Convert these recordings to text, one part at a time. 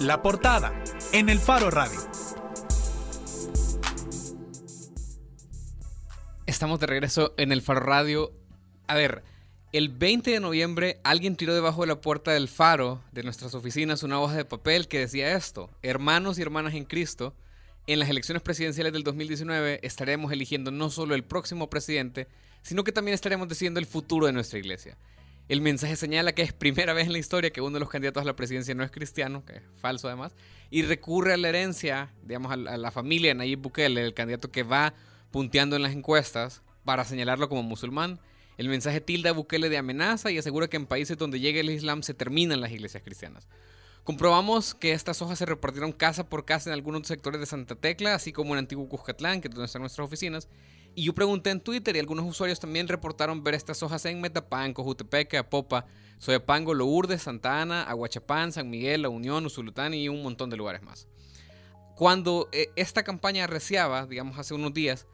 La portada en el Faro Radio. Estamos de regreso en el Faro Radio. A ver, el 20 de noviembre alguien tiró debajo de la puerta del Faro de nuestras oficinas una hoja de papel que decía esto, hermanos y hermanas en Cristo, en las elecciones presidenciales del 2019 estaremos eligiendo no solo el próximo presidente, sino que también estaremos decidiendo el futuro de nuestra iglesia. El mensaje señala que es primera vez en la historia que uno de los candidatos a la presidencia no es cristiano, que es falso además, y recurre a la herencia, digamos, a la familia de Nayib Bukele, el candidato que va punteando en las encuestas para señalarlo como musulmán. El mensaje tilda a Bukele de amenaza y asegura que en países donde llegue el Islam se terminan las iglesias cristianas. Comprobamos que estas hojas se repartieron casa por casa en algunos sectores de Santa Tecla, así como en Antiguo Cuscatlán, que es donde están nuestras oficinas, y yo pregunté en Twitter y algunos usuarios también reportaron ver estas hojas en Metapanco, Jutepeque, Apopa, Soyapango, Lourdes, Santa Ana, Aguachapán, San Miguel, La Unión, Usulután y un montón de lugares más. Cuando eh, esta campaña arreciaba, digamos hace unos días,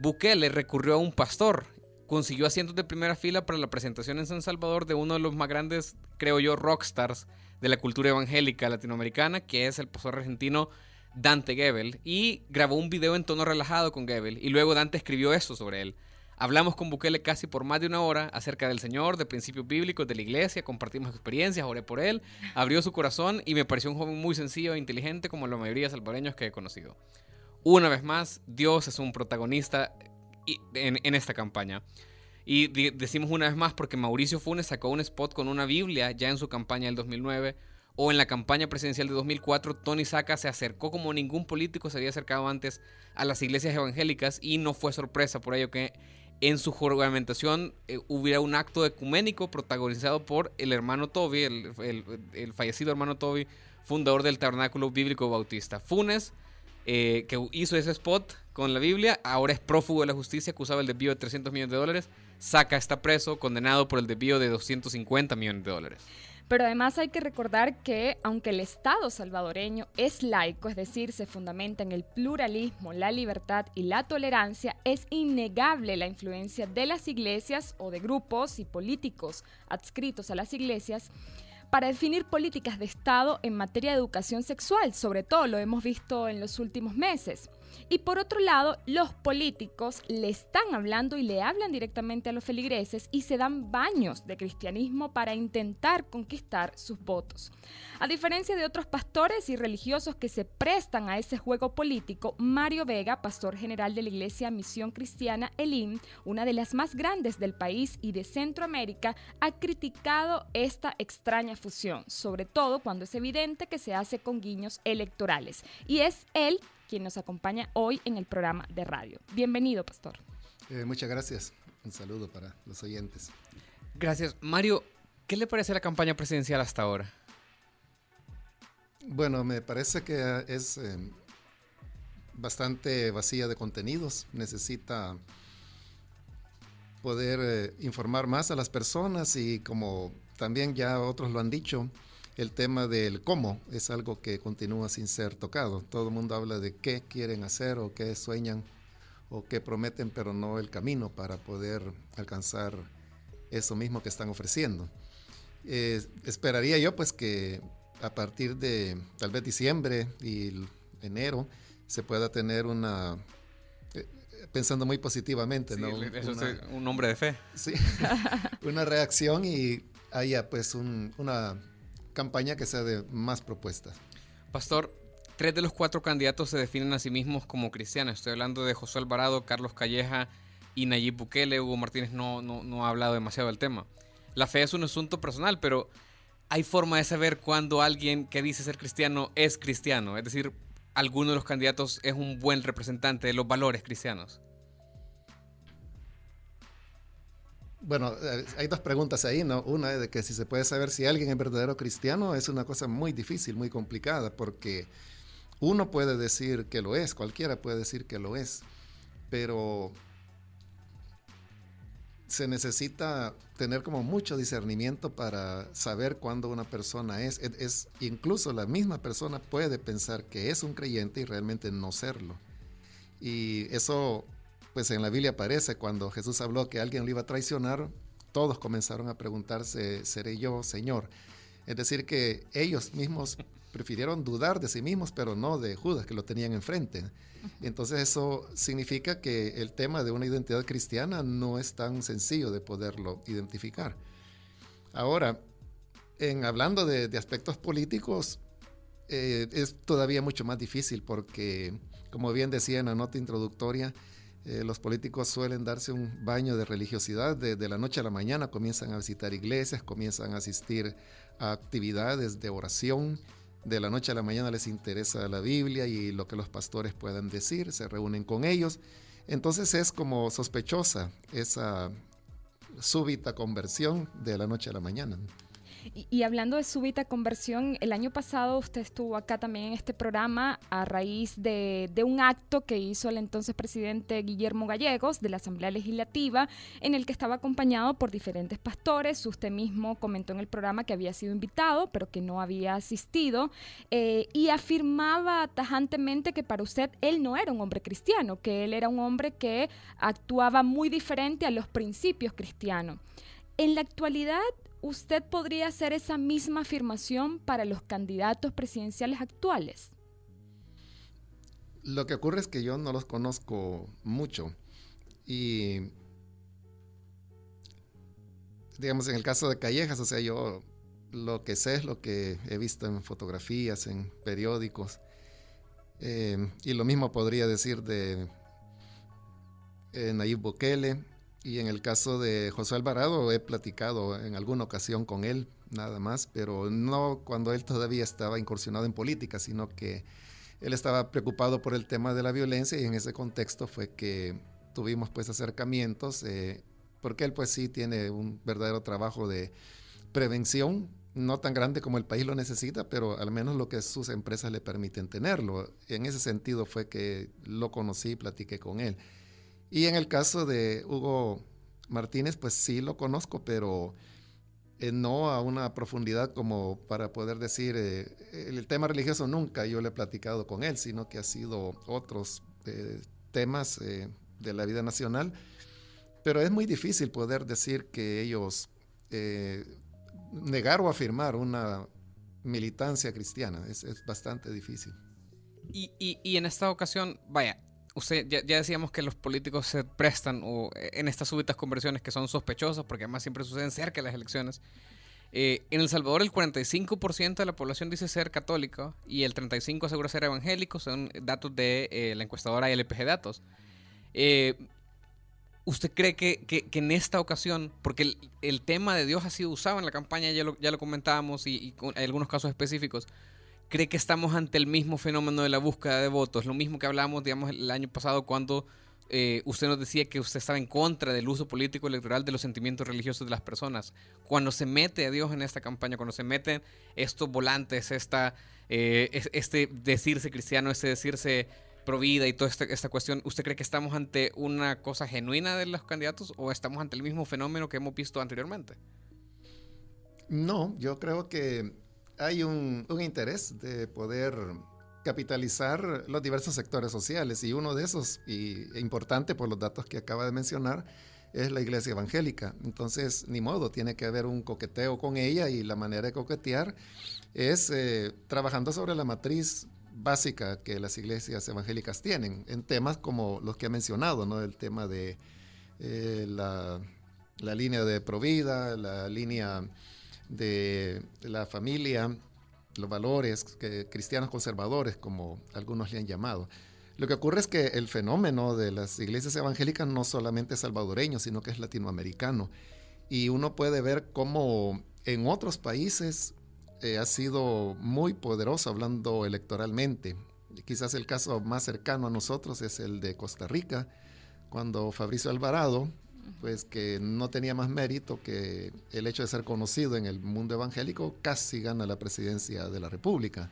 Bukele recurrió a un pastor, consiguió asientos de primera fila para la presentación en San Salvador de uno de los más grandes, creo yo, rockstars de la cultura evangélica latinoamericana, que es el pastor argentino Dante Gebel y grabó un video en tono relajado con Gebel y luego Dante escribió eso sobre él. Hablamos con Bukele casi por más de una hora acerca del Señor, de principios bíblicos, de la iglesia, compartimos experiencias, oré por él, abrió su corazón y me pareció un joven muy sencillo e inteligente como la mayoría de salvadoreños que he conocido. Una vez más, Dios es un protagonista en, en esta campaña. Y decimos una vez más porque Mauricio Funes sacó un spot con una Biblia ya en su campaña del 2009 o en la campaña presidencial de 2004, Tony Saca se acercó como ningún político se había acercado antes a las iglesias evangélicas y no fue sorpresa por ello que en su juramentación eh, hubiera un acto ecuménico protagonizado por el hermano Toby, el, fallecido hermano Toby, fundador del Tabernáculo Bíblico Bautista. Funes, eh, que hizo ese spot con la Biblia, ahora es prófugo de la justicia, acusado del desvío de 300 millones de dólares. Saca está preso, condenado por el desvío de 250 millones de dólares. Pero además hay que recordar que aunque el Estado salvadoreño es laico, es decir, se fundamenta en el pluralismo, la libertad y la tolerancia, es innegable la influencia de las iglesias o de grupos y políticos adscritos a las iglesias para definir políticas de Estado en materia de educación sexual, sobre todo lo hemos visto en los últimos meses. Y por otro lado, los políticos le están hablando y le hablan directamente a los feligreses y se dan baños de cristianismo para intentar conquistar sus votos. A diferencia de otros pastores y religiosos que se prestan a ese juego político, Mario Vega, pastor general de la Iglesia Misión Cristiana Elim, una de las más grandes del país y de Centroamérica, ha criticado esta extraña fusión, sobre todo cuando es evidente que se hace con guiños electorales. Y es él quien nos acompaña hoy en el programa de radio. Bienvenido, Pastor. Eh, muchas gracias. Un saludo para los oyentes. Gracias. Mario, ¿qué le parece la campaña presidencial hasta ahora? Bueno, me parece que es eh, bastante vacía de contenidos. Necesita poder eh, informar más a las personas y como también ya otros lo han dicho, el tema del cómo es algo que continúa sin ser tocado. Todo el mundo habla de qué quieren hacer o qué sueñan o qué prometen, pero no el camino para poder alcanzar eso mismo que están ofreciendo. Eh, esperaría yo pues que a partir de tal vez diciembre y enero se pueda tener una eh, pensando muy positivamente, ¿no? Eso es un hombre de fe. Sí, una reacción y haya pues una campaña que sea de más propuestas. Pastor, tres de los cuatro candidatos se definen a sí mismos como cristianos. Estoy hablando de José Alvarado, Carlos Calleja y Nayib Bukele. Hugo Martínez no, no, ha hablado demasiado del tema. La fe es un asunto personal, pero hay forma de saber cuando alguien que dice ser cristiano es cristiano. Es decir, alguno de los candidatos es un buen representante de los valores cristianos. Bueno, eh, hay dos preguntas ahí, ¿no? Una es de que si se puede saber si alguien es verdadero cristiano es una cosa muy difícil, muy complicada, porque uno puede decir que lo es, cualquiera puede decir que lo es, pero se necesita tener como mucho discernimiento para saber cuándo una persona es. es. Incluso la misma persona puede pensar que es un creyente y realmente no serlo. Y eso pues en la Biblia aparece cuando Jesús habló que alguien lo iba a traicionar, todos comenzaron a preguntarse, ¿seré yo, Señor? Es decir, que ellos mismos prefirieron dudar de sí mismos, pero no de Judas, que lo tenían enfrente. Entonces eso significa que el tema de una identidad cristiana no es tan sencillo de poderlo identificar. Ahora, en hablando de, aspectos políticos, eh, es todavía mucho más difícil porque, como bien decía en la nota introductoria, eh, los políticos suelen darse un baño de religiosidad, de, la noche a la mañana comienzan a visitar iglesias, comienzan a asistir a actividades de oración, de la noche a la mañana les interesa la Biblia y lo que los pastores puedan decir, se reúnen con ellos. Entonces es como sospechosa esa súbita conversión de la noche a la mañana. Y, hablando de súbita conversión, el año pasado usted estuvo acá también en este programa a raíz de, un acto que hizo el entonces presidente Guillermo Gallegos de la Asamblea Legislativa, en el que estaba acompañado por diferentes pastores. Usted mismo comentó en el programa que había sido invitado, pero que no había asistido, eh, y afirmaba tajantemente que para usted él no era un hombre cristiano, que él era un hombre que actuaba muy diferente a los principios cristianos. En la actualidad, ¿usted podría hacer esa misma afirmación para los candidatos presidenciales actuales? Lo que ocurre es que yo no los conozco mucho y digamos en el caso de Callejas, o sea, yo lo que sé es lo que he visto en fotografías, en periódicos, eh, y lo mismo podría decir de eh, Nayib Bukele, y en el caso de José Alvarado he platicado en alguna ocasión con él, nada más, pero no cuando él todavía estaba incursionado en política, sino que él estaba preocupado por el tema de la violencia y en ese contexto fue que tuvimos pues acercamientos, eh, porque él pues sí tiene un verdadero trabajo de prevención, no tan grande como el país lo necesita, pero al menos lo que sus empresas le permiten tenerlo. En ese sentido fue que lo conocí y platiqué con él. Y en el caso de Hugo Martínez, pues sí lo conozco, pero eh, no a una profundidad como para poder decir, eh, el tema religioso nunca yo le he platicado con él, sino que ha sido otros eh, temas de la vida nacional. Pero es muy difícil poder decir que ellos negar o afirmar una militancia cristiana, es, bastante difícil. Y, y en esta ocasión, vaya, usted ya, decíamos que los políticos se prestan o, eh, en estas súbitas conversiones que son sospechosas, porque además siempre suceden cerca de las elecciones. Eh, en El Salvador el 45% de la población dice ser católica y el 35% asegura ser evangélico, son datos de eh, la encuestadora LPG Datos. ¿Usted cree que, en esta ocasión, porque el, tema de Dios ha sido usado en la campaña, ya lo, ya lo comentábamos y, y hay algunos casos específicos, cree que estamos ante el mismo fenómeno de la búsqueda de votos, lo mismo que hablamos, digamos, el año pasado cuando eh, usted nos decía que usted estaba en contra del uso político electoral de los sentimientos religiosos de las personas. Cuando se mete a Dios en esta campaña, cuando se meten estos volantes, esta, eh, este decirse cristiano, este decirse provida y toda esta cuestión, ¿usted cree que estamos ante una cosa genuina de los candidatos o estamos ante el mismo fenómeno que hemos visto anteriormente? No, yo creo que hay un, interés de poder capitalizar los diversos sectores sociales y uno de esos, y importante por los datos que acaba de mencionar, es la iglesia evangélica. Entonces, ni modo, tiene que haber un coqueteo con ella y la manera de coquetear es eh, trabajando sobre la matriz básica que las iglesias evangélicas tienen en temas como los que ha mencionado, ¿no? El tema de eh, la, la, línea de provida, la línea de la familia, los valores cristianos conservadores, como algunos le han llamado. Lo que ocurre es que el fenómeno de las iglesias evangélicas no solamente es salvadoreño, sino que es latinoamericano. Y uno puede ver cómo en otros países eh, ha sido muy poderoso hablando electoralmente. Quizás el caso más cercano a nosotros es el de Costa Rica, cuando Fabricio Alvarado, pues que no tenía más mérito que el hecho de ser conocido en el mundo evangélico, casi gana la presidencia de la República.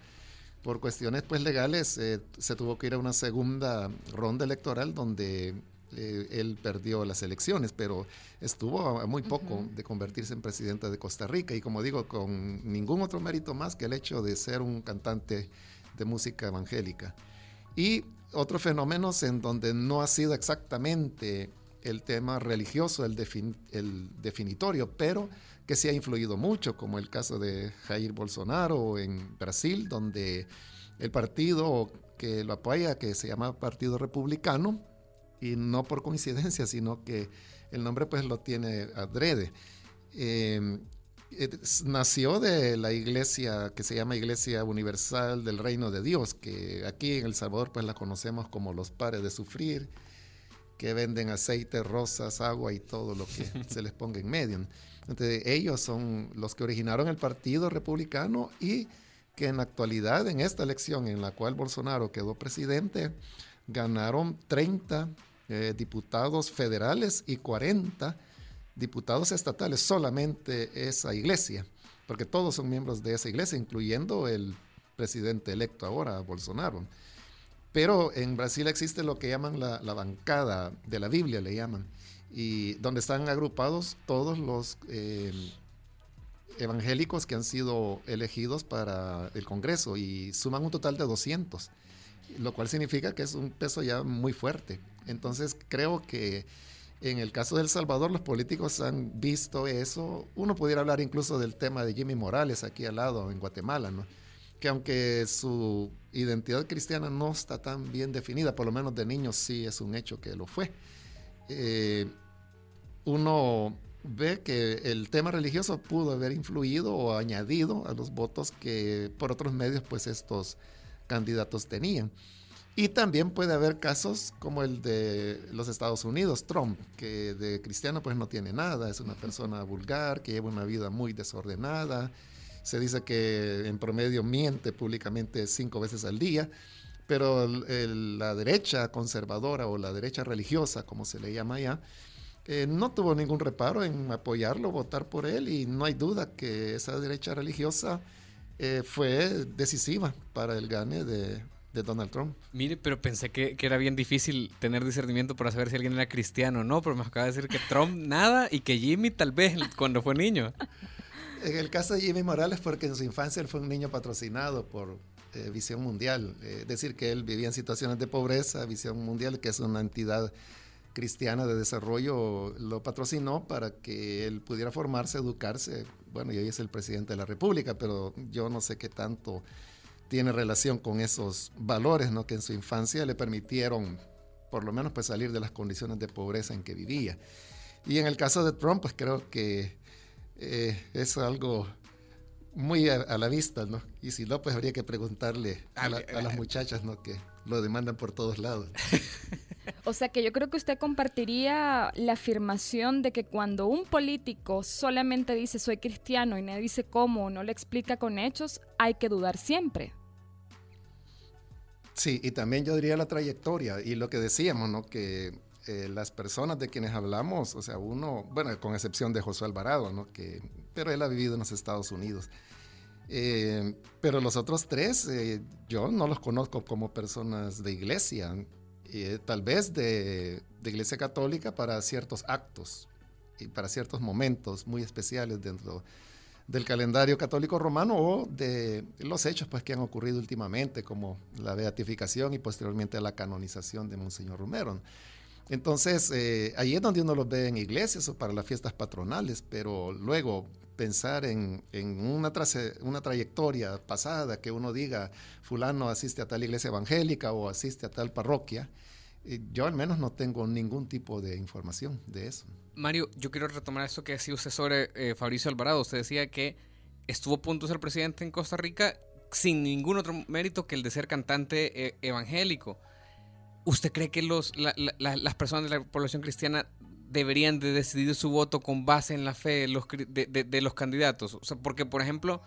Por cuestiones pues legales eh, se tuvo que ir a una segunda ronda electoral donde eh, él perdió las elecciones, pero estuvo a muy poco de convertirse en presidente de Costa Rica y como digo, con ningún otro mérito más que el hecho de ser un cantante de música evangélica. Y otros fenómenos en donde no ha sido exactamente el tema religioso, el, definitorio, pero que sí ha influido mucho, como el caso de Jair Bolsonaro en Brasil, donde el partido que lo apoya, que se llama Partido Republicano, y no por coincidencia, sino que el nombre pues lo tiene adrede. Eh, nació de la iglesia que se llama Iglesia Universal del Reino de Dios, que aquí en El Salvador pues la conocemos como los pares de sufrir, que venden aceite, rosas, agua y todo lo que se les ponga en medio. Entonces, ellos son los que originaron el Partido Republicano y que en la actualidad, en esta elección en la cual Bolsonaro quedó presidente, ganaron 30 eh, diputados federales y 40 diputados estatales, solamente esa iglesia, porque todos son miembros de esa iglesia, incluyendo el presidente electo ahora, Bolsonaro. Pero en Brasil existe lo que llaman la, bancada de la Biblia, le llaman, y donde están agrupados todos los eh, evangélicos que han sido elegidos para el Congreso y suman un total de 200, lo cual significa que es un peso ya muy fuerte. Entonces creo que en el caso de El Salvador, los políticos han visto eso. Uno pudiera hablar incluso del tema de Jimmy Morales aquí al lado, en Guatemala, ¿no? Que aunque su identidad cristiana no está tan bien definida, por lo menos de niños sí es un hecho que lo fue. Eh, uno ve que el tema religioso pudo haber influido o añadido a los votos que por otros medios pues estos candidatos tenían. Y también puede haber casos como el de los Estados Unidos, Trump, que de cristiano pues no tiene nada, es una persona vulgar, que lleva una vida muy desordenada. Se dice que en promedio miente públicamente cinco veces al día, pero la derecha conservadora o la derecha religiosa, como se le llama allá, eh, no tuvo ningún reparo en apoyarlo, votar por él, y no hay duda que esa derecha religiosa eh, fue decisiva para el gane de, de Donald Trump. Mire, pero pensé que, era bien difícil tener discernimiento para saber si alguien era cristiano o no, pero me acaba de decir que Trump nada y que Jimmy tal vez cuando fue niño. En el caso de Jimmy Morales, porque en su infancia él fue un niño patrocinado por eh, Visión Mundial, es eh, decir, que él vivía en situaciones de pobreza, Visión Mundial, que es una entidad cristiana de desarrollo, lo patrocinó para que él pudiera formarse, educarse. Bueno, y hoy es el presidente de la República, pero yo no sé qué tanto tiene relación con esos valores ¿no? que en su infancia le permitieron por lo menos pues salir de las condiciones de pobreza en que vivía. Y en el caso de Trump, pues creo que eh, es algo muy a, la vista, ¿no? Y si no, pues habría que preguntarle a, a, las muchachas, ¿no? Que lo demandan por todos lados. O sea que yo creo que usted compartiría la afirmación de que cuando un político solamente dice soy cristiano y no dice cómo o no le explica con hechos, hay que dudar siempre. Sí, y también yo diría la trayectoria y lo que decíamos, ¿no? Que eh, las personas de quienes hablamos, o sea, uno, bueno, con excepción de José Alvarado, ¿no? Que, pero él ha vivido en los Estados Unidos. Eh, pero los otros tres, eh, yo no los conozco como personas de iglesia, tal vez de, de, iglesia católica para ciertos actos y para ciertos momentos muy especiales dentro del calendario católico romano o de los hechos pues, que han ocurrido últimamente, como la beatificación y posteriormente la canonización de Monseñor Romero. Entonces, eh, ahí es donde uno los ve en iglesias o para las fiestas patronales, pero luego pensar en, una, una trayectoria pasada, que uno diga, fulano asiste a tal iglesia evangélica o asiste a tal parroquia, yo al menos no tengo ningún tipo de información de eso. Mario, yo quiero retomar esto que decía usted sobre eh, Fabricio Alvarado. Usted decía que estuvo a punto de ser presidente en Costa Rica sin ningún otro mérito que el de ser cantante eh, evangélico. ¿Usted cree que los, las personas de la población cristiana deberían de decidir su voto con base en la fe de los, candidatos? O sea, porque, por ejemplo,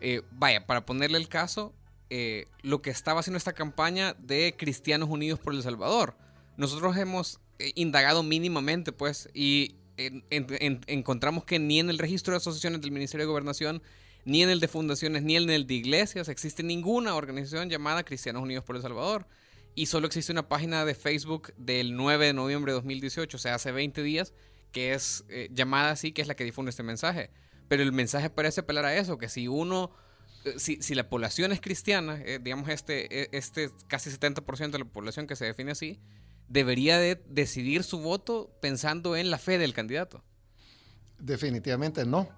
eh, vaya, para ponerle el caso, eh, lo que estaba haciendo esta campaña de Cristianos Unidos por El Salvador. Nosotros hemos eh, indagado mínimamente, pues, y encontramos que ni en el registro de asociaciones del Ministerio de Gobernación, ni en el de fundaciones, ni en el de iglesias existe ninguna organización llamada Cristianos Unidos por El Salvador. Y solo existe una página de Facebook del 9 de noviembre de 2018, o sea, hace 20 días, que es eh, llamada así, que es la que difunde este mensaje. Pero el mensaje parece apelar a eso, que si uno eh, si, la población es cristiana, eh, digamos este, e, este casi 70% de la población que se define así, debería de decidir su voto pensando en la fe del candidato. Definitivamente no.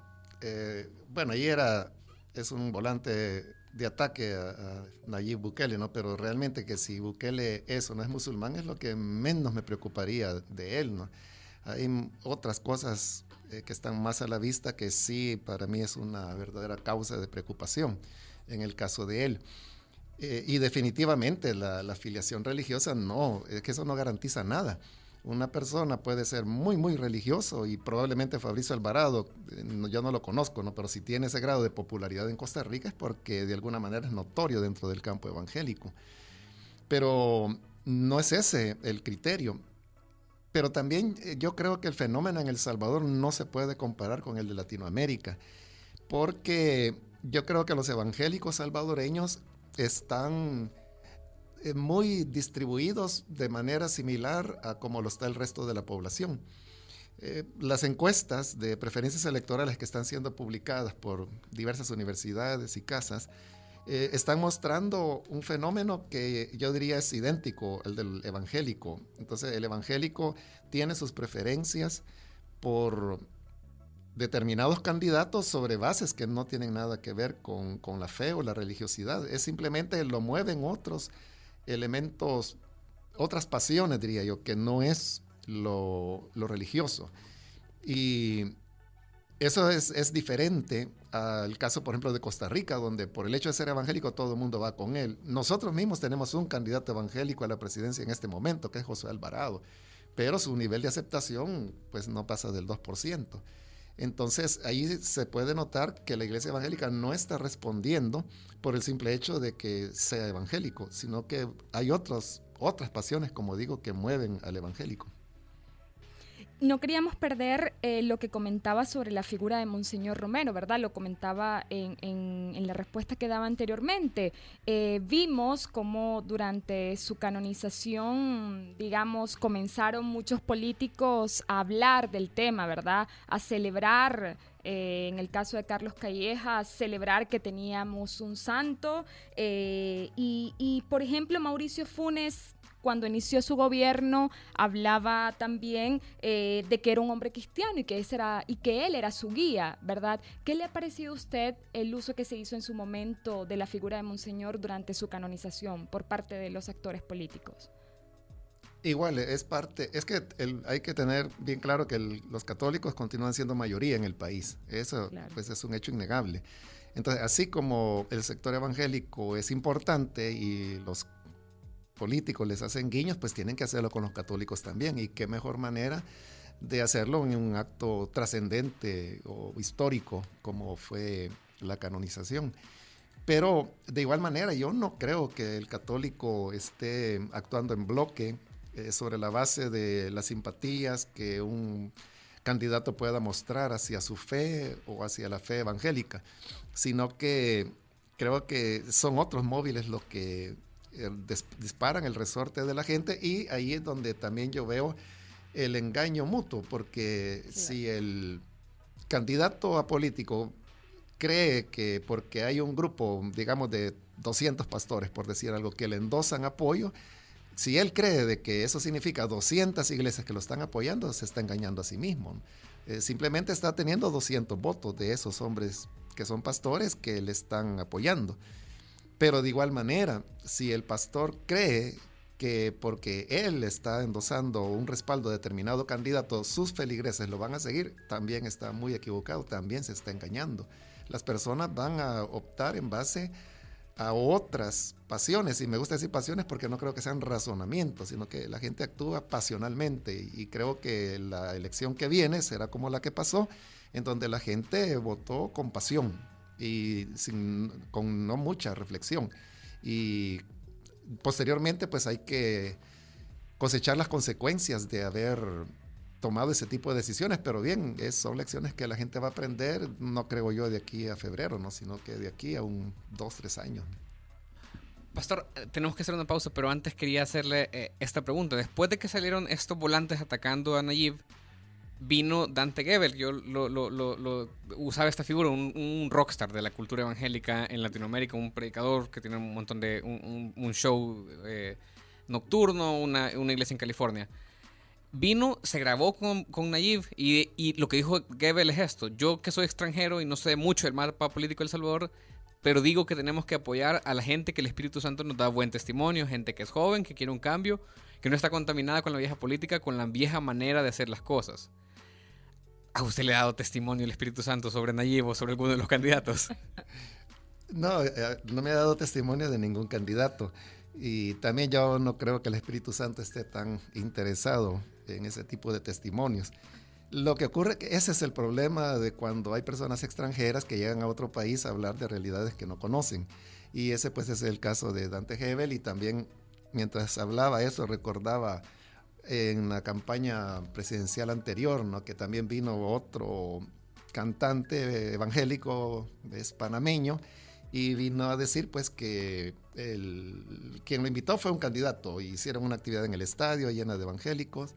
bueno, ahí era, es un volante de ataque a, Nayib Bukele, ¿no? Pero realmente que si Bukele es o no es musulmán es lo que menos me preocuparía de él, ¿no? Hay otras cosas eh, que están más a la vista que sí para mí es una verdadera causa de preocupación en el caso de él. Eh, y definitivamente la, la, afiliación religiosa no, es que eso no garantiza nada. Una persona puede ser muy, muy religioso y probablemente Fabricio Alvarado, eh, yo no lo conozco, ¿no? pero si tiene ese grado de popularidad en Costa Rica es porque de alguna manera es notorio dentro del campo evangélico. Pero no es ese el criterio. Pero también eh, yo creo que el fenómeno en El Salvador no se puede comparar con el de Latinoamérica, porque yo creo que los evangélicos salvadoreños están muy distribuidos de manera similar a como lo está el resto de la población. Eh, las encuestas de preferencias electorales que están siendo publicadas por diversas universidades y casas eh, están mostrando un fenómeno que yo diría es idéntico al del evangélico. Entonces el evangélico tiene sus preferencias por determinados candidatos sobre bases que no tienen nada que ver con, con la fe o la religiosidad. Es simplemente lo mueven otros elementos, otras pasiones, diría yo, que no es lo, religioso. Y eso es, es, diferente al caso, por ejemplo, de Costa Rica, donde por el hecho de ser evangélico todo el mundo va con él. Nosotros mismos tenemos un candidato evangélico a la presidencia en este momento, que es José Alvarado, pero su nivel de aceptación pues no pasa del 2%. Entonces ahí se puede notar que la iglesia evangélica no está respondiendo por el simple hecho de que sea evangélico, sino que hay otras pasiones, como digo, que mueven al evangélico no queríamos perder eh, lo que comentaba sobre la figura de Monseñor Romero, ¿verdad? Lo comentaba en, la respuesta que daba anteriormente. Eh, vimos cómo durante su canonización, digamos, comenzaron muchos políticos a hablar del tema, ¿verdad? A celebrar eh, en el caso de Carlos Calleja, celebrar que teníamos un santo. y, y, por ejemplo, Mauricio Funes cuando inició su gobierno hablaba también eh, de que era un hombre cristiano y que, ese era, y que él era su guía, ¿verdad? ¿Qué le ha parecido a usted el uso que se hizo en su momento de la figura de Monseñor durante su canonización por parte de los actores políticos? Igual, es parte, es que hay que tener bien claro que los católicos continúan siendo mayoría en el país. Eso pues es un hecho innegable. Entonces, así como el sector evangélico es importante y los políticos les hacen guiños, pues tienen que hacerlo con los católicos también. Y qué mejor manera de hacerlo en un acto trascendente o histórico como fue la canonización. Pero de igual manera, yo no creo que el católico esté actuando en bloque eh, sobre la base de las simpatías que un candidato pueda mostrar hacia su fe o hacia la fe evangélica, sino que creo que son otros móviles los que disparan el resorte de la gente y ahí es donde también yo veo el engaño mutuo, porque si el candidato a político cree que porque hay un grupo, digamos, de 200 pastores, por decir algo, que le endosan apoyo, si él cree de que eso significa 200 iglesias que lo están apoyando, se está engañando a sí mismo. Eh, simplemente está teniendo 200 votos de esos hombres que son pastores que le están apoyando. Pero de igual manera, si el pastor cree que porque él está endosando un respaldo a determinado candidato, sus feligreses lo van a seguir, también está muy equivocado, también se está engañando. Las personas van a optar en base a otras pasiones, y me gusta decir pasiones porque no creo que sean razonamientos, sino que la gente actúa pasionalmente, y creo que la elección que viene será como la que pasó, en donde la gente votó con pasión, y sin, con no mucha reflexión. Y posteriormente pues hay que cosechar las consecuencias de haber tomado ese tipo de decisiones, pero bien, es, son lecciones que la gente va a aprender, no creo yo de aquí a febrero, ¿no? sino que de aquí a un dos, tres años. Pastor, eh, tenemos que hacer una pausa, pero antes quería hacerle eh, esta pregunta. Después de que salieron estos volantes atacando a Nayib, vino Dante Gebel. Yo lo, usaba esta figura, un, rockstar de la cultura evangélica en Latinoamérica, un predicador que tiene un montón de. un, show eh, nocturno, una, iglesia en California. vino, se grabó con, con Nayib y, y lo que dijo Gebel es esto. Yo que soy extranjero y no sé mucho del mapa político de El Salvador, pero digo que tenemos que apoyar a la gente que el Espíritu Santo nos da buen testimonio, gente que es joven, que quiere un cambio, que no está contaminada con la vieja política, con la vieja manera de hacer las cosas. ¿A usted le ha dado testimonio el Espíritu Santo sobre Nayib o sobre alguno de los candidatos? No, eh, no me ha dado testimonio de ningún candidato. Y también yo no creo que el Espíritu Santo esté tan interesado en ese tipo de testimonios. Lo que ocurre que ese es el problema de cuando hay personas extranjeras que llegan a otro país a hablar de realidades que no conocen. Y ese pues es el caso de Dante Hebel y también mientras hablaba eso recordaba en la campaña presidencial anterior, ¿no? que también vino otro cantante evangélico, es panameño, y vino a decir pues que el, quien lo invitó fue un candidato, hicieron una actividad en el estadio llena de evangélicos,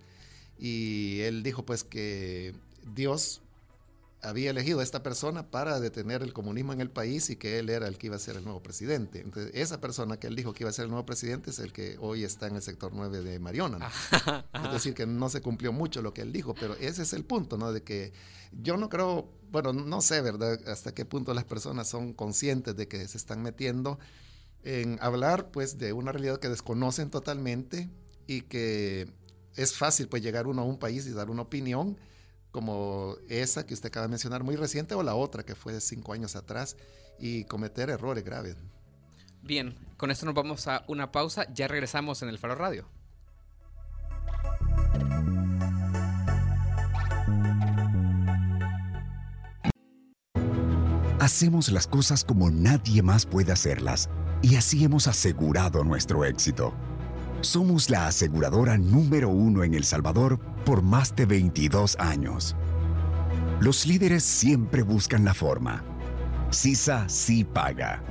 y él dijo pues que Dios había elegido a esta persona para detener el comunismo en el país y que él era el que iba a ser el nuevo presidente. Entonces, esa persona que él dijo que iba a ser el nuevo presidente es el que hoy está en el sector 9 de Mariona. Es decir, que no se cumplió mucho lo que él dijo, pero ese es el punto, ¿no? De que yo no creo, bueno, no sé, ¿verdad?, hasta qué punto las personas son conscientes de que se están metiendo en hablar, pues, de una realidad que desconocen totalmente y que es fácil, pues, llegar uno a un país y dar una opinión como esa que usted acaba de mencionar, muy reciente, o la otra que fue de cinco años atrás, y cometer errores graves. Bien, con esto nos vamos a una pausa, ya regresamos en el Faro Radio. Hacemos las cosas como nadie más puede hacerlas, y así hemos asegurado nuestro éxito. Somos la aseguradora número uno en El Salvador por más de 22 años. Los líderes siempre buscan la forma. CISA sí paga.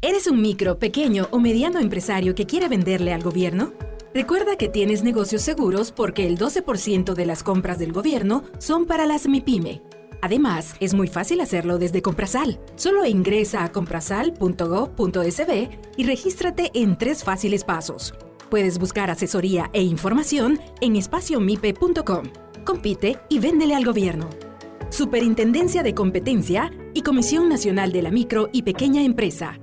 ¿Eres un micro, pequeño o mediano empresario que quiere venderle al gobierno? Recuerda que tienes negocios seguros porque el 12% de las compras del gobierno son para las MIPYME. Además, es muy fácil hacerlo desde Comprasal. Solo ingresa a comprasal.gov.sb y regístrate en tres fáciles pasos. Puedes buscar asesoría e información en espaciomipe.com. Compite y véndele al gobierno. Superintendencia de Competencia y Comisión Nacional de la Micro y Pequeña Empresa.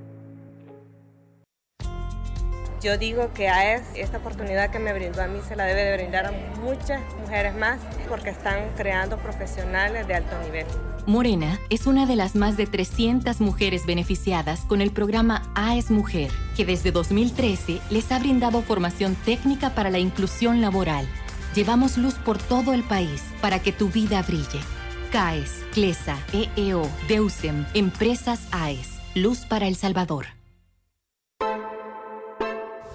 Yo digo que AES, esta oportunidad que me brindó a mí, se la debe de brindar a muchas mujeres más porque están creando profesionales de alto nivel. Morena es una de las más de 300 mujeres beneficiadas con el programa AES Mujer, que desde 2013 les ha brindado formación técnica para la inclusión laboral. Llevamos luz por todo el país para que tu vida brille. CAES, CLESA, EEO, DEUSEM, Empresas AES, Luz para El Salvador.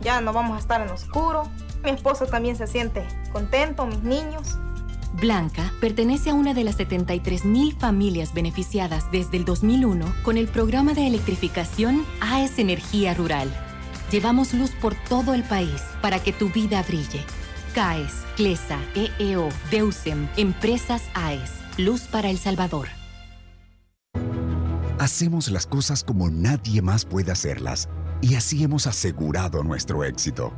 ya no vamos a estar en oscuro. Mi esposo también se siente contento, mis niños. Blanca pertenece a una de las 73 mil familias beneficiadas desde el 2001 con el programa de electrificación AES Energía Rural. Llevamos luz por todo el país para que tu vida brille. CAES, CLESA, EEO, DEUSEM, Empresas AES, Luz para El Salvador. Hacemos las cosas como nadie más puede hacerlas y así hemos asegurado nuestro éxito.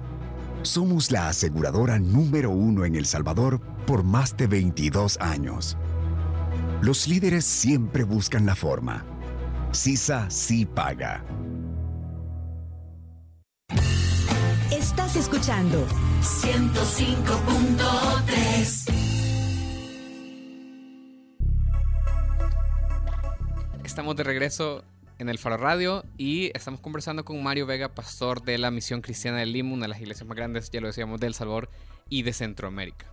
Somos la aseguradora número uno en El Salvador por más de 22 años. Los líderes siempre buscan la forma. CISA sí paga. Estás escuchando 105.3. Estamos de regreso en el Faro Radio y estamos conversando con Mario Vega, pastor de la Misión Cristiana de Lima, una de las iglesias más grandes, ya lo decíamos, de El Salvador y de Centroamérica.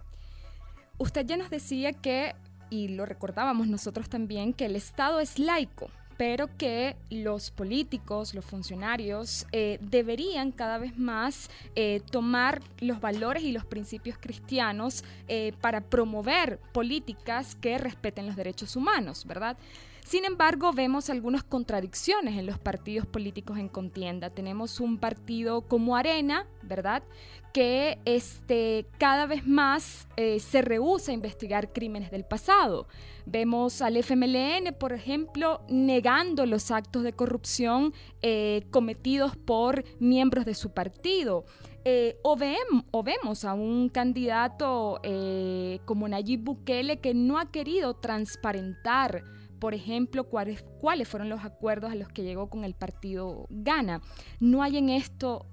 Usted ya nos decía que, y lo recordábamos nosotros también, que el Estado es laico pero que los políticos, los funcionarios, eh, deberían cada vez más eh, tomar los valores y los principios cristianos eh, para promover políticas que respeten los derechos humanos, ¿verdad? Sin embargo, vemos algunas contradicciones en los partidos políticos en contienda. Tenemos un partido como Arena, ¿verdad? Que este, cada vez más se rehúsa a investigar crímenes del pasado. Vemos al FMLN, por ejemplo, negando los actos de corrupción eh, cometidos por miembros de su partido. Eh, o, vemos a un candidato eh, como Nayib Bukele que no ha querido transparentar, por ejemplo, cuáles, cuáles fueron los acuerdos a los que llegó con el partido Gana. No hay en esto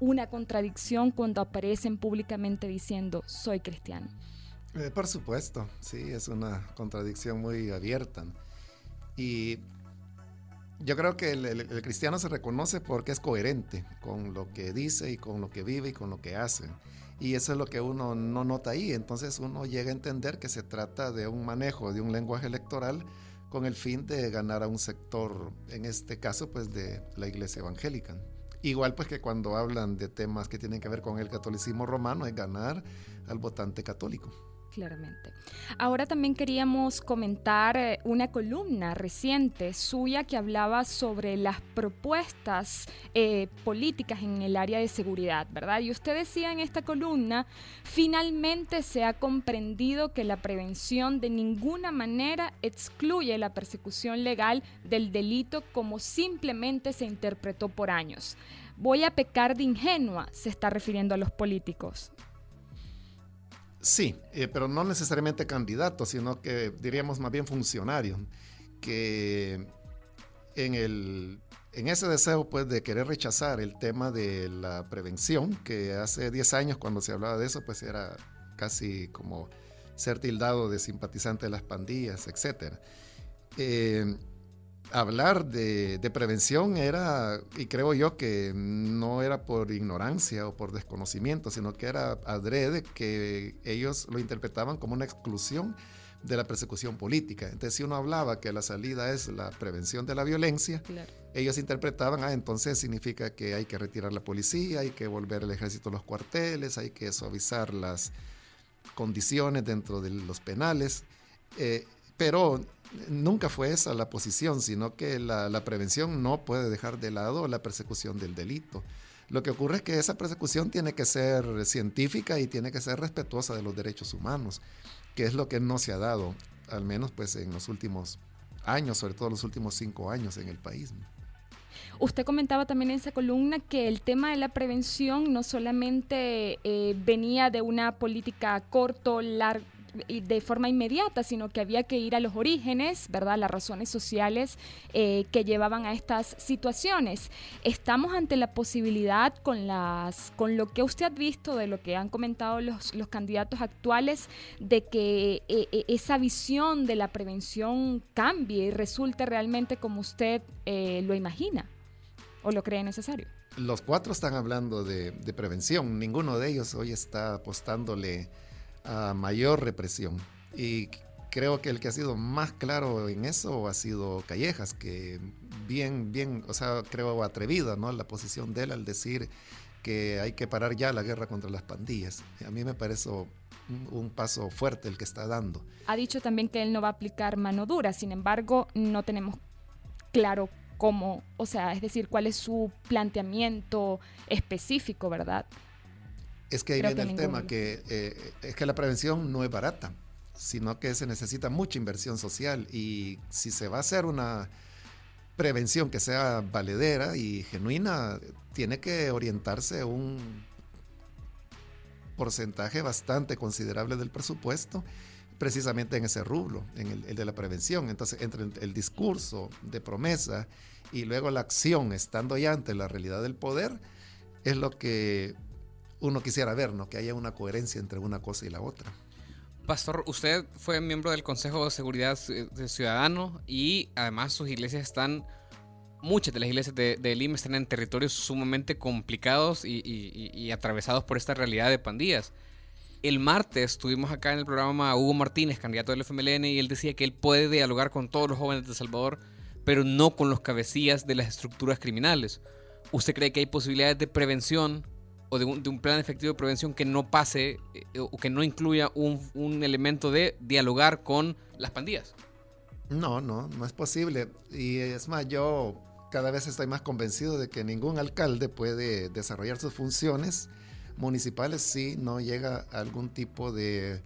una contradicción cuando aparecen públicamente diciendo soy cristiano. Eh, por supuesto, sí, es una contradicción muy abierta. Y yo creo que el, cristiano se reconoce porque es coherente con lo que dice y con lo que vive y con lo que hace. Y eso es lo que uno no nota ahí. Entonces uno llega a entender que se trata de un manejo de un lenguaje electoral con el fin de ganar a un sector, en este caso, pues de la iglesia evangélica. Igual pues que cuando hablan de temas que tienen que ver con el catolicismo romano, es ganar al votante católico. Claramente. Ahora también queríamos comentar eh, una columna reciente suya que hablaba sobre las propuestas eh, políticas en el área de seguridad, ¿verdad? Y usted decía en esta columna, finalmente se ha comprendido que la prevención de ninguna manera excluye la persecución legal del delito como simplemente se interpretó por años. Voy a pecar de ingenua, se está refiriendo a los políticos. Sí, eh, pero no necesariamente candidato, sino que diríamos más bien funcionario, que en, el, en ese deseo pues de querer rechazar el tema de la prevención, que hace 10 años cuando se hablaba de eso pues era casi como ser tildado de simpatizante de las pandillas, etc hablar de, prevención era, y creo yo que no era por ignorancia o por desconocimiento, sino que era adrede que ellos lo interpretaban como una exclusión de la persecución política. Entonces, si uno hablaba que la salida es la prevención de la violencia, ellos interpretaban, ah, entonces significa que hay que retirar la policía, hay que volver el ejército a los cuarteles, hay que suavizar las condiciones dentro de los penales. Eh, pero nunca fue esa la posición, sino que la, prevención no puede dejar de lado la persecución del delito. Lo que ocurre es que esa persecución tiene que ser científica y tiene que ser respetuosa de los derechos humanos, que es lo que no se ha dado, al menos pues en los últimos años, sobre todo los últimos cinco años en el país. Usted comentaba también en esa columna que el tema de la prevención no solamente eh, venía de una política corto, largo, de forma inmediata, sino que había que ir a los orígenes, ¿verdad? Las razones sociales eh, que llevaban a estas situaciones. Estamos ante la posibilidad con, las, con lo que usted ha visto, de lo que han comentado los, los candidatos actuales, de que eh, eh, esa visión de la prevención cambie y resulte realmente como usted lo imagina o lo cree necesario. Los cuatro están hablando de, de prevención, ninguno de ellos hoy está apostándole a mayor represión. Y creo que el que ha sido más claro en eso ha sido Callejas, que bien, bien, o sea, creo atrevida, ¿no? La posición de él al decir que hay que parar ya la guerra contra las pandillas. A mí me parece un, paso fuerte el que está dando. Ha dicho también que él no va a aplicar mano dura, sin embargo, no tenemos claro cómo, o sea, es decir, cuál es su planteamiento específico, ¿verdad? Es que ahí viene el tema, que eh, es que la prevención no es barata, sino que se necesita mucha inversión social y si se va a hacer una prevención que sea valedera y genuina, tiene que orientarse un porcentaje bastante considerable del presupuesto precisamente en ese rublo, en el, el, de la prevención. Entonces, entre el discurso de promesa y luego la acción, estando ya ante la realidad del poder, es lo que uno quisiera ver, ¿no? Que haya una coherencia entre una cosa y la otra. Pastor, usted fue miembro del Consejo de Seguridad Ciudadano y además sus iglesias están muchas de las iglesias de, de Lima están en territorios sumamente complicados y, atravesados por esta realidad de pandillas. El martes tuvimos acá en el programa a Hugo Martínez, candidato del FMLN, y él decía que él puede dialogar con todos los jóvenes de Salvador, pero no con los cabecillas de las estructuras criminales. ¿Usted cree que hay posibilidades de prevención o de un, de un plan efectivo de prevención que no pase eh, o que no incluya un, un elemento de dialogar con las pandillas? No, no, no es posible. Y es más, yo cada vez estoy más convencido de que ningún alcalde puede desarrollar sus funciones municipales si no llega a algún tipo de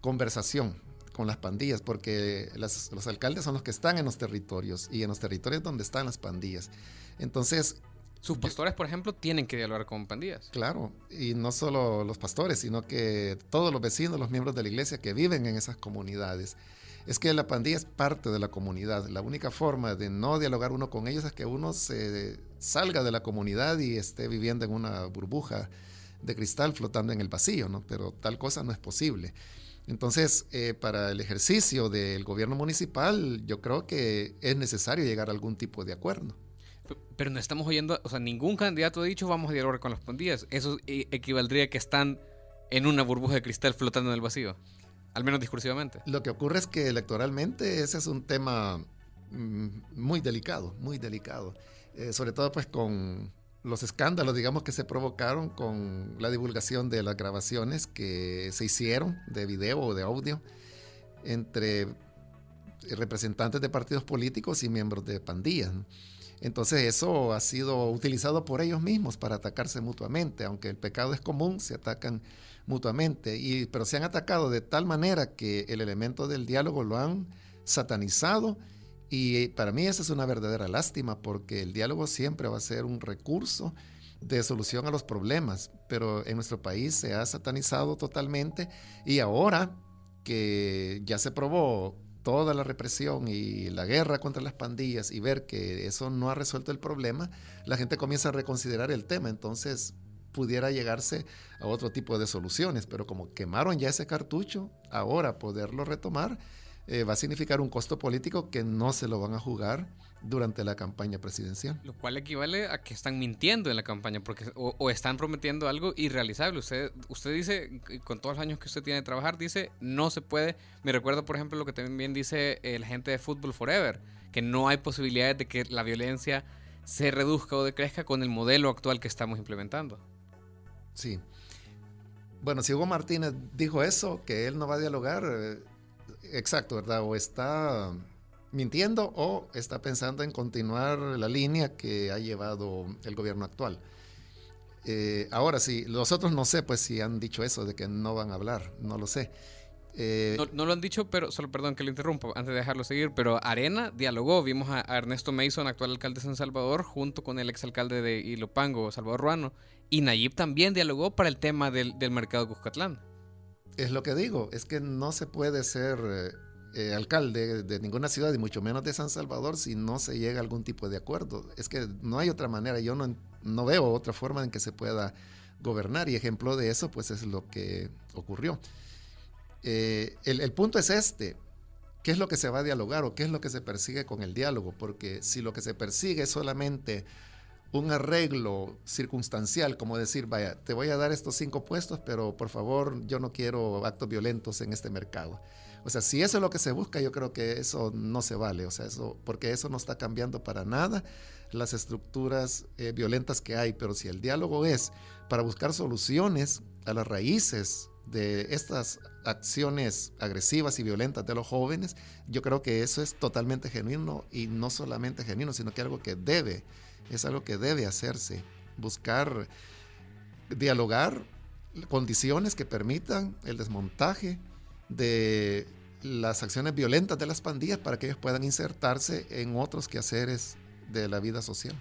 conversación con las pandillas, porque las- los alcaldes son los que están en los territorios y en los territorios donde están las pandillas. Entonces, Sus pastores, por ejemplo, tienen que dialogar con pandillas. Claro, y no solo los pastores, sino que todos los vecinos, los miembros de la iglesia que viven en esas comunidades. Es que la pandilla es parte de la comunidad. La única forma de no dialogar uno con ellos es que uno se salga de la comunidad y esté viviendo en una burbuja de cristal flotando en el vacío, ¿no? Pero tal cosa no es posible. Entonces, eh, para el ejercicio del gobierno municipal, yo creo que es necesario llegar a algún tipo de acuerdo. Pero no estamos oyendo, o sea, ningún candidato ha dicho vamos a dialogar con las pandillas. Eso eh, equivaldría a que están en una burbuja de cristal flotando en el vacío. Al menos discursivamente. Lo que ocurre es que electoralmente ese es un tema mm, muy delicado, muy delicado. Eh, sobre todo pues con los escándalos, digamos, que se provocaron con la divulgación de las grabaciones que se hicieron de video o de audio entre representantes de partidos políticos y miembros de pandillas. Entonces eso ha sido utilizado por ellos mismos para atacarse mutuamente, aunque el pecado es común, se atacan mutuamente, y, pero se han atacado de tal manera que el elemento del diálogo lo han satanizado y para mí esa es una verdadera lástima porque el diálogo siempre va a ser un recurso de solución a los problemas, pero en nuestro país se ha satanizado totalmente y ahora que ya se probó toda la represión y la guerra contra las pandillas y ver que eso no ha resuelto el problema, la gente comienza a reconsiderar el tema. Entonces pudiera llegarse a otro tipo de soluciones, pero como quemaron ya ese cartucho, ahora poderlo retomar eh, va a significar un costo político que no se lo van a jugar durante la campaña presidencial. Lo cual equivale a que están mintiendo en la campaña porque, o, o están prometiendo algo irrealizable. Usted, usted dice, con todos los años que usted tiene de trabajar, dice, no se puede. Me recuerdo, por ejemplo, lo que también dice el gente de Fútbol Forever, que no hay posibilidades de que la violencia se reduzca o decrezca con el modelo actual que estamos implementando. Sí. Bueno, si Hugo Martínez dijo eso, que él no va a dialogar, eh, exacto, ¿verdad? O está mintiendo o está pensando en continuar la línea que ha llevado el gobierno actual. Eh, ahora sí, los otros no sé pues si han dicho eso de que no van a hablar, no lo sé. Eh, No, no lo han dicho, pero solo perdón que lo interrumpa antes de dejarlo seguir, pero Arena dialogó, vimos a, a Ernesto Mason, actual alcalde de San Salvador, junto con el exalcalde de Ilopango, Salvador Ruano, y Nayib también dialogó para el tema del, del mercado Cuscatlán. Es lo que digo, es que no se puede ser eh, alcalde de ninguna ciudad y mucho menos de San Salvador si no se llega a algún tipo de acuerdo. Es que no hay otra manera, yo no, no veo otra forma en que se pueda gobernar y ejemplo de eso pues es lo que ocurrió. Eh, el, el punto es este, ¿qué es lo que se va a dialogar o qué es lo que se persigue con el diálogo? Porque si lo que se persigue es solamente un arreglo circunstancial, como decir, vaya, te voy a dar estos cinco puestos, pero por favor yo no quiero actos violentos en este mercado. O sea, si eso es lo que se busca, yo creo que eso no se vale, o sea, eso, porque eso no está cambiando para nada las estructuras eh, violentas que hay, pero si el diálogo es para buscar soluciones a las raíces de estas acciones agresivas y violentas de los jóvenes, yo creo que eso es totalmente genuino y no solamente genuino, sino que algo que debe, es algo que debe hacerse, buscar dialogar condiciones que permitan el desmontaje de las acciones violentas de las pandillas para que ellos puedan insertarse en otros quehaceres de la vida social.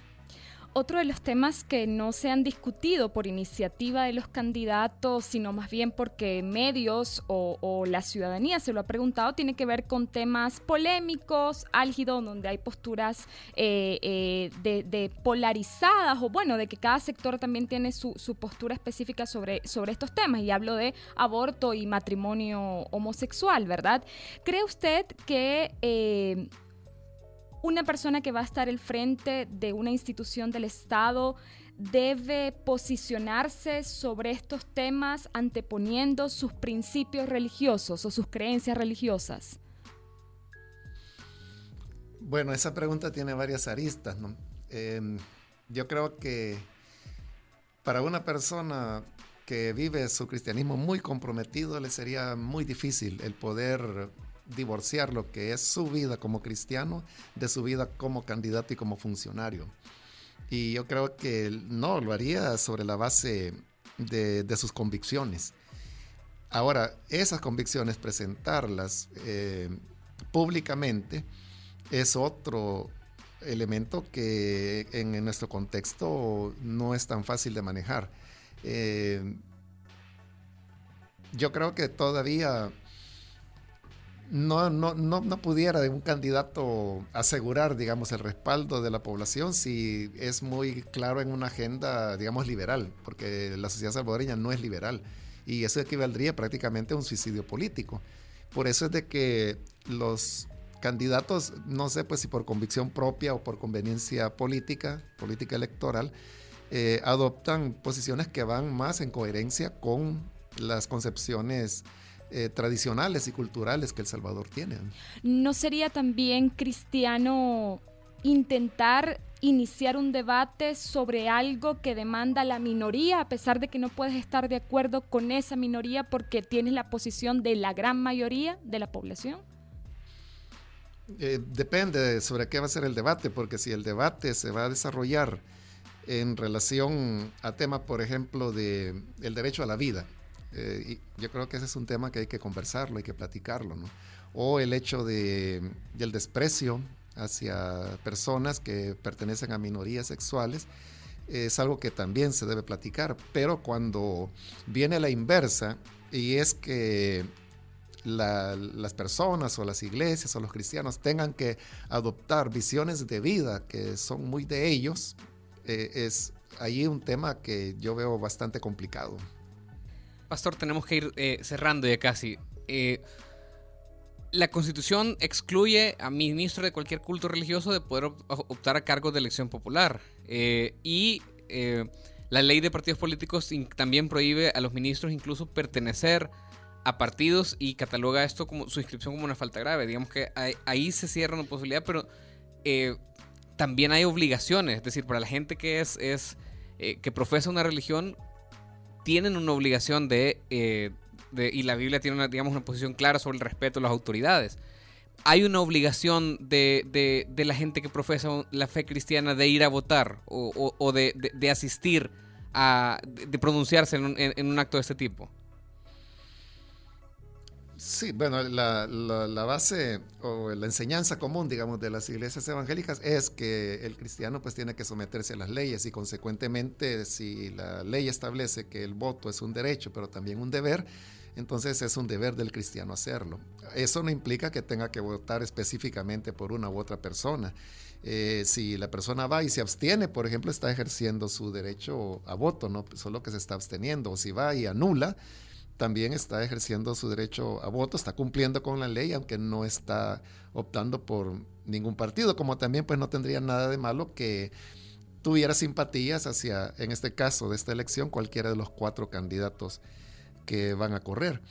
Otro de los temas que no se han discutido por iniciativa de los candidatos, sino más bien porque medios o, la ciudadanía se lo ha preguntado, tiene que ver con temas polémicos, álgidos, donde hay posturas eh, eh, de, polarizadas o bueno, de que cada sector también tiene su, su, postura específica sobre, sobre estos temas. Y hablo de aborto y matrimonio homosexual, ¿verdad? ¿Cree usted que... Eh, una persona que va a estar al frente de una institución del Estado debe posicionarse sobre estos temas anteponiendo sus principios religiosos o sus creencias religiosas? Bueno, esa pregunta tiene varias aristas. Em, yo creo que para una persona que vive su cristianismo muy comprometido, le sería muy difícil el poder divorciar lo que es su vida como cristiano de su vida como candidato y como funcionario. Y yo creo que no, lo haría sobre la base de, sus convicciones. Ahora, esas convicciones, presentarlas eh, públicamente es otro elemento que en, nuestro contexto no es tan fácil de manejar. Eh, yo creo que todavía no, no, no, no pudiera un candidato asegurar, digamos, el respaldo de la población si es muy claro en una agenda, digamos, liberal, porque la sociedad salvadoreña no es liberal y eso equivaldría prácticamente a un suicidio político. Por eso es de que los candidatos, no sé pues si por convicción propia o por conveniencia política, política electoral, eh, adoptan posiciones que van más en coherencia con las concepciones eh, tradicionales y culturales que El Salvador tiene. ¿No sería también cristiano intentar iniciar un debate sobre algo que demanda la minoría, a pesar de que no puedes estar de acuerdo con esa minoría porque tienes la posición de la gran mayoría de la población? Eh, depende sobre qué va a ser el debate, porque si el debate se va a desarrollar en relación a temas, por ejemplo, de el derecho a la vida, eh, y yo creo que ese es un tema que hay que conversarlo, hay que platicarlo, ¿no? O el hecho de, del desprecio hacia personas que pertenecen a minorías sexuales, es algo que también se debe platicar, pero cuando viene la inversa, y es que las personas o las iglesias o los cristianos tengan que adoptar visiones de vida que son muy de ellos, eh, es ahí un tema que yo veo bastante complicado. Pastor, tenemos que ir eh, cerrando ya casi. Eh, la constitución excluye a ministro de cualquier culto religioso de poder optar a cargos de elección popular. Eh, y la ley de partidos políticos también prohíbe a los ministros incluso pertenecer a partidos y cataloga esto como su inscripción como una falta grave. Digamos que ahí, se cierra una posibilidad, pero también hay obligaciones. Es decir, para la gente que es, es que profesa una religión, tienen una obligación de, eh, y la Biblia tiene una, digamos, una posición clara sobre el respeto a las autoridades. Hay una obligación de, la gente que profesa la fe cristiana de ir a votar o, de, asistir a, de pronunciarse en un acto de este tipo. Sí, bueno, la, base o la enseñanza común, digamos, de las iglesias evangélicas es que el cristiano pues tiene que someterse a las leyes y consecuentemente si la ley establece que el voto es un derecho pero también un deber, entonces es un deber del cristiano hacerlo. Eso no implica que tenga que votar específicamente por una u otra persona. Eh, si la persona va y se abstiene, por ejemplo, está ejerciendo su derecho a voto, no solo que se está absteniendo, o si va y anula, también está ejerciendo su derecho a voto, está cumpliendo con la ley, aunque no está optando por ningún partido, como también pues no tendría nada de malo que tuviera simpatías hacia, en este caso de esta elección, cualquiera de los cuatro candidatos que van a correr.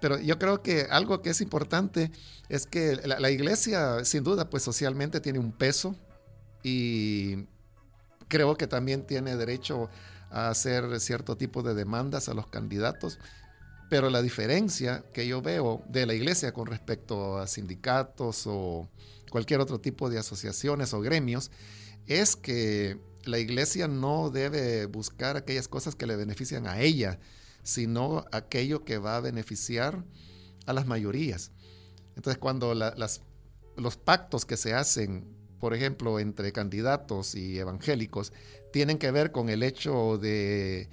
Pero yo creo que algo que es importante es que la, la iglesia, sin duda, pues socialmente tiene un peso y creo que también tiene derecho a hacer cierto tipo de demandas a los candidatos pero la diferencia que yo veo de la iglesia con respecto a sindicatos o cualquier otro tipo de asociaciones o gremios es que la iglesia no debe buscar aquellas cosas que le benefician a ella, sino aquello que va a beneficiar a las mayorías. Entonces, cuando los pactos que se hacen, por ejemplo, entre candidatos y evangélicos, tienen que ver con el hecho de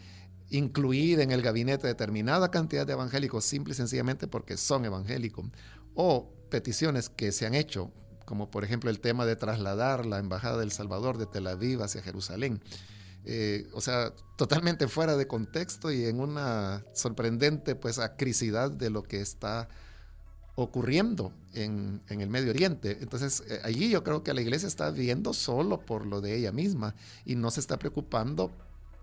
incluir en el gabinete determinada cantidad de evangélicos simple y sencillamente porque son evangélicos, o peticiones que se han hecho, como por ejemplo el tema de trasladar la Embajada del Salvador de Tel Aviv hacia Jerusalén. Eh, o sea, totalmente fuera de contexto y en una sorprendente pues acricidad de lo que está ocurriendo en, el Medio Oriente. Entonces, eh, allí yo creo que la iglesia está viendo solo por lo de ella misma y no se está preocupando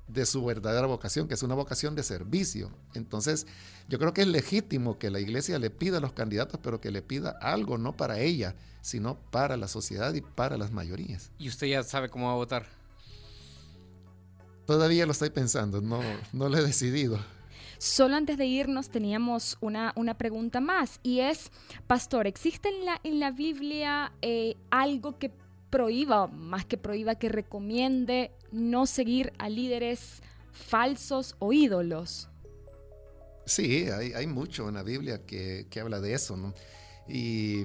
de su verdadera vocación, que es una vocación de servicio. Entonces, yo creo que es legítimo que la iglesia le pida a los candidatos, pero que le pida algo, no para ella, sino para la sociedad y para las mayorías. ¿Y usted ya sabe cómo va a votar? Todavía lo estoy pensando, no, no lo he decidido. Solo antes de irnos teníamos una, una pregunta más y es, pastor, ¿existe en la, en la Biblia eh, algo que prohíba, más que prohíba, que recomiende no seguir a líderes falsos o ídolos? Sí, hay, mucho en la Biblia que, que habla de eso, ¿no? Y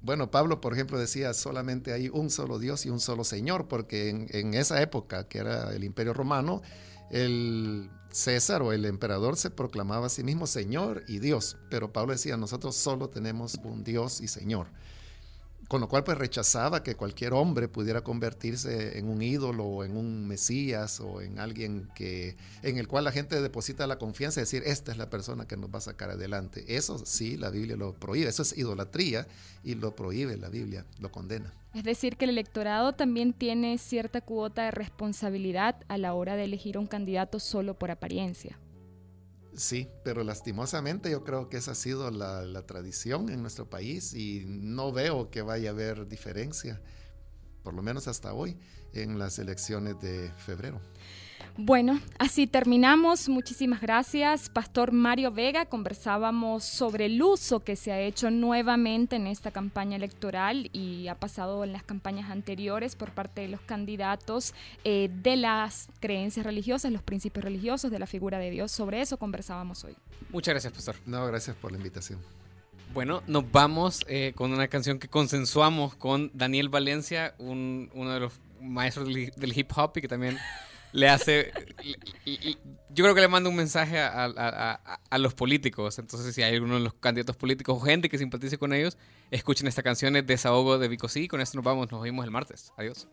bueno, Pablo, por ejemplo, decía solamente hay un solo Dios y un solo Señor, porque en, en, esa época, que era el Imperio Romano, el César o el emperador se proclamaba a sí mismo Señor y Dios, pero Pablo decía, nosotros solo tenemos un Dios y Señor con lo cual pues rechazaba que cualquier hombre pudiera convertirse en un ídolo o en un mesías o en alguien que en el cual la gente deposita la confianza y decir esta es la persona que nos va a sacar adelante. Eso sí, la Biblia lo prohíbe, eso es idolatría y lo prohíbe la Biblia, lo condena. Es decir, que el electorado también tiene cierta cuota de responsabilidad a la hora de elegir un candidato solo por apariencia. Sí, pero lastimosamente yo creo que esa ha sido la, tradición en nuestro país y no veo que vaya a haber diferencia, por lo menos hasta hoy, en las elecciones de febrero. Bueno, así terminamos. Muchísimas gracias, Pastor Mario Vega. Conversábamos sobre el uso que se ha hecho nuevamente en esta campaña electoral y ha pasado en las campañas anteriores por parte de los candidatos eh, de las creencias religiosas, los principios religiosos, de la figura de Dios. Sobre eso conversábamos hoy. Muchas gracias, Pastor. No, gracias por la invitación. Bueno, nos vamos eh, con una canción que consensuamos con Daniel Valencia, un, uno de los maestros del hip hop y que también le hace. yo creo que le manda un mensaje a, los políticos. Entonces, si hay alguno de los candidatos políticos o gente que simpatice con ellos, escuchen esta canción, es Desahogo de Vico Sí. Con esto nos vamos, nos vemos el martes. Adiós.